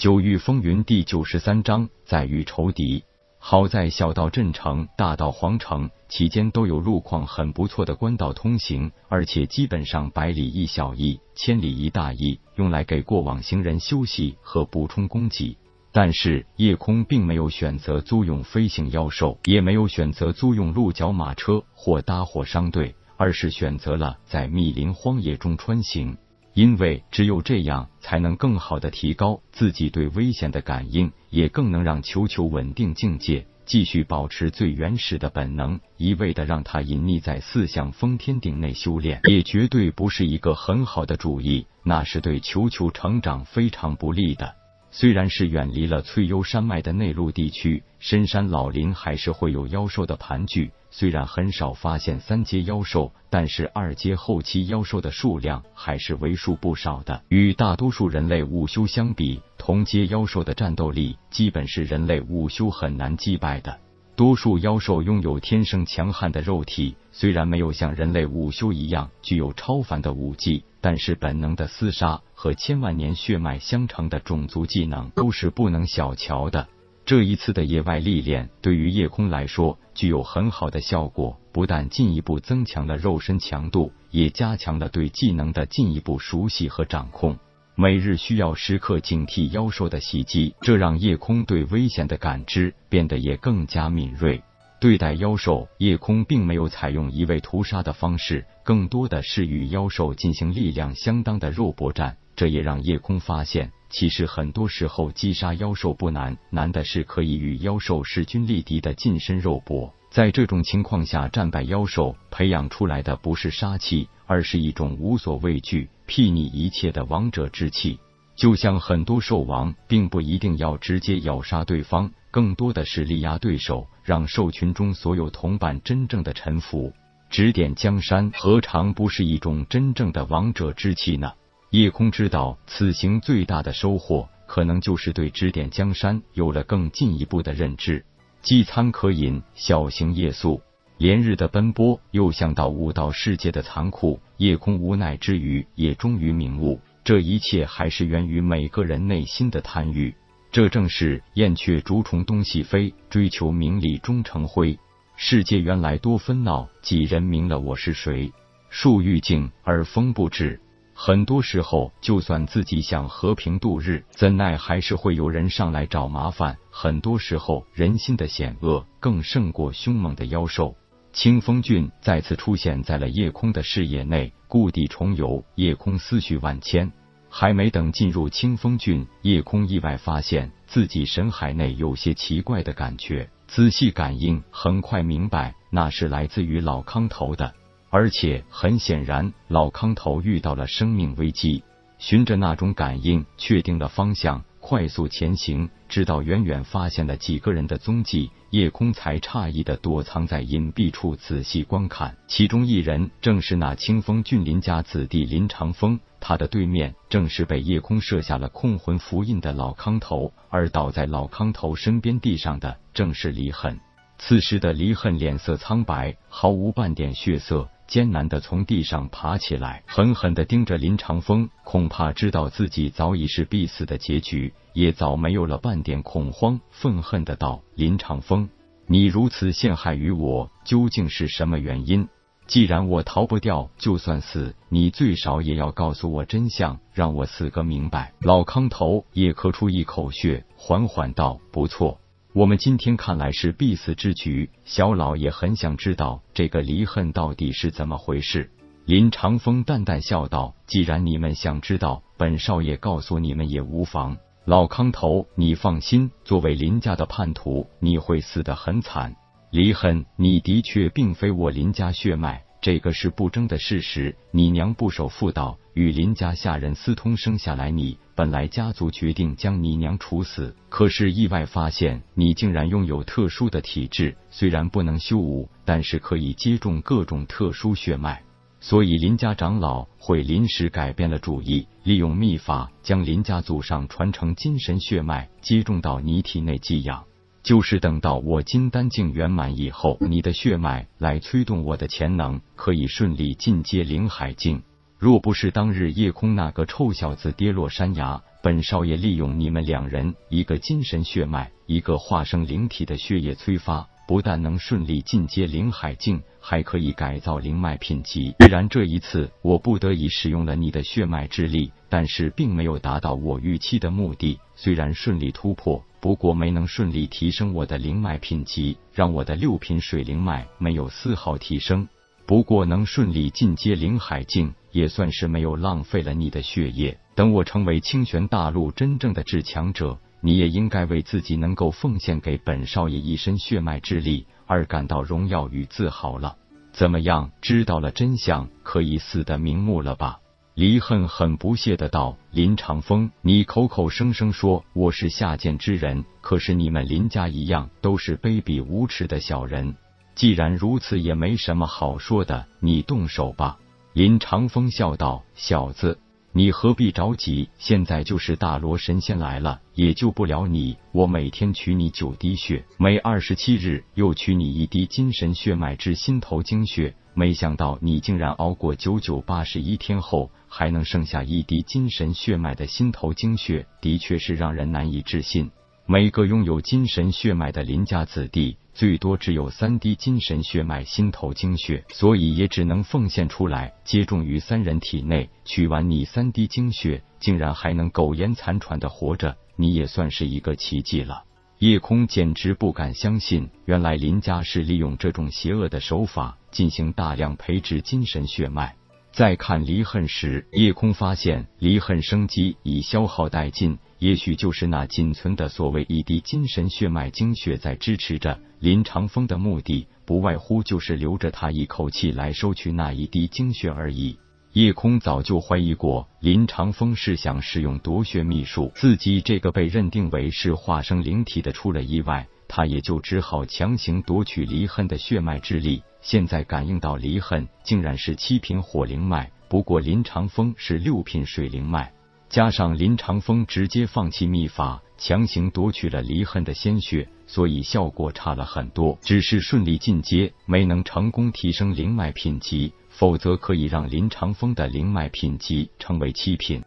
九域风云第九十三章再遇仇敌。好在小到镇城，大到皇城，其间都有路况很不错的官道通行，而且基本上百里一小驿，千里一大驿，用来给过往行人休息和补充供给。但是夜空并没有选择租用飞行妖兽，也没有选择租用鹿角马车或搭伙商队，而是选择了在密林荒野中穿行。因为只有这样，才能更好的提高自己对危险的感应，也更能让球球稳定境界，继续保持最原始的本能。一味的让它隐匿在四象封天顶内修炼，也绝对不是一个很好的主意，那是对球球成长非常不利的。虽然是远离了翠幽山脉的内陆地区，深山老林还是会有妖兽的盘踞。虽然很少发现三阶妖兽，但是二阶后期妖兽的数量还是为数不少的。与大多数人类武修相比，同阶妖兽的战斗力基本是人类武修很难击败的。多数妖兽拥有天生强悍的肉体，虽然没有像人类武修一样具有超凡的武技，但是本能的厮杀和千万年血脉相承的种族技能都是不能小瞧的。这一次的野外历练对于夜空来说具有很好的效果，不但进一步增强了肉身强度，也加强了对技能的进一步熟悉和掌控。每日需要时刻警惕妖兽的袭击，这让夜空对危险的感知变得也更加敏锐。对待妖兽，夜空并没有采用一味屠杀的方式，更多的是与妖兽进行力量相当的肉搏战。这也让夜空发现，其实很多时候击杀妖兽不难，难的是可以与妖兽势均力敌的近身肉搏。在这种情况下战败妖兽，培养出来的不是杀气，而是一种无所畏惧、睥睨一切的王者之气。就像很多兽王，并不一定要直接咬杀对方，更多的是力压对手，让兽群中所有同伴真正的臣服。指点江山，何尝不是一种真正的王者之气呢？夜空知道，此行最大的收获，可能就是对指点江山有了更进一步的认知。饥餐可饮，小行夜宿，连日的奔波，又想到武道世界的残酷，夜空无奈之余，也终于明悟，这一切还是源于每个人内心的贪欲。这正是燕雀逐虫东西飞，追求名利终成灰。世界原来多纷闹，几人明了我是谁？树欲静而风不止。很多时候，就算自己想和平度日，怎奈还是会有人上来找麻烦。很多时候，人心的险恶更胜过凶猛的妖兽。清风郡再次出现在了夜空的视野内，故地重游，夜空思绪万千。还没等进入清风郡，夜空意外发现自己神海内有些奇怪的感觉，仔细感应，很快明白那是来自于老康头的。而且很显然，老康头遇到了生命危机。循着那种感应，确定了方向，快速前行，直到远远发现了几个人的踪迹，夜空才诧异的躲藏在隐蔽处仔细观看。其中一人正是那清风峻林家子弟林长风，他的对面正是被夜空设下了控魂符印的老康头，而倒在老康头身边地上的正是离恨。此时的离恨脸色苍白，毫无半点血色。艰难的从地上爬起来，狠狠的盯着林长风，恐怕知道自己早已是必死的结局，也早没有了半点恐慌，愤恨的道：“林长风，你如此陷害于我，究竟是什么原因？既然我逃不掉，就算死，你最少也要告诉我真相，让我死个明白。”老康头也咳出一口血，缓缓道：“不错。”我们今天看来是必死之局，小老也很想知道这个离恨到底是怎么回事。林长风淡淡笑道：“既然你们想知道，本少爷告诉你们也无妨。老康头，你放心，作为林家的叛徒，你会死得很惨。离恨，你的确并非我林家血脉。”这个是不争的事实。你娘不守妇道，与林家下人私通，生下来你。本来家族决定将你娘处死，可是意外发现你竟然拥有特殊的体质，虽然不能修武，但是可以接种各种特殊血脉。所以林家长老会临时改变了主意，利用秘法将林家祖上传承金神血脉接种到你体内寄养。就是等到我金丹境圆满以后，你的血脉来催动我的潜能，可以顺利进阶灵海境。若不是当日夜空那个臭小子跌落山崖，本少爷利用你们两人，一个精神血脉，一个化生灵体的血液催发。不但能顺利进阶灵海境，还可以改造灵脉品级。虽然这一次我不得已使用了你的血脉之力，但是并没有达到我预期的目的。虽然顺利突破，不过没能顺利提升我的灵脉品级，让我的六品水灵脉没有丝毫提升。不过能顺利进阶灵海境，也算是没有浪费了你的血液。等我成为清玄大陆真正的至强者。你也应该为自己能够奉献给本少爷一身血脉之力而感到荣耀与自豪了。怎么样？知道了真相，可以死得瞑目了吧？离恨很不屑的道：“林长风，你口口声声说我是下贱之人，可是你们林家一样都是卑鄙无耻的小人。既然如此，也没什么好说的，你动手吧。”林长风笑道：“小子。”你何必着急？现在就是大罗神仙来了，也救不了你。我每天取你九滴血，每二十七日又取你一滴精神血脉之心头精血。没想到你竟然熬过九九八十一天后，还能剩下一滴精神血脉的心头精血，的确是让人难以置信。每个拥有精神血脉的林家子弟。最多只有三滴精神血脉心头精血，所以也只能奉献出来，接种于三人体内。取完你三滴精血，竟然还能苟延残喘的活着，你也算是一个奇迹了。夜空简直不敢相信，原来林家是利用这种邪恶的手法进行大量培植精神血脉。再看离恨时，夜空发现离恨生机已消耗殆尽，也许就是那仅存的所谓一滴精神血脉精血在支持着林长风的目的，不外乎就是留着他一口气来收取那一滴精血而已。夜空早就怀疑过林长风是想使用夺血秘术，自己这个被认定为是化生灵体的出了意外，他也就只好强行夺取离恨的血脉之力。现在感应到离恨竟然是七品火灵脉，不过林长风是六品水灵脉，加上林长风直接放弃秘法，强行夺取了离恨的鲜血，所以效果差了很多。只是顺利进阶，没能成功提升灵脉品级，否则可以让林长风的灵脉品级成为七品。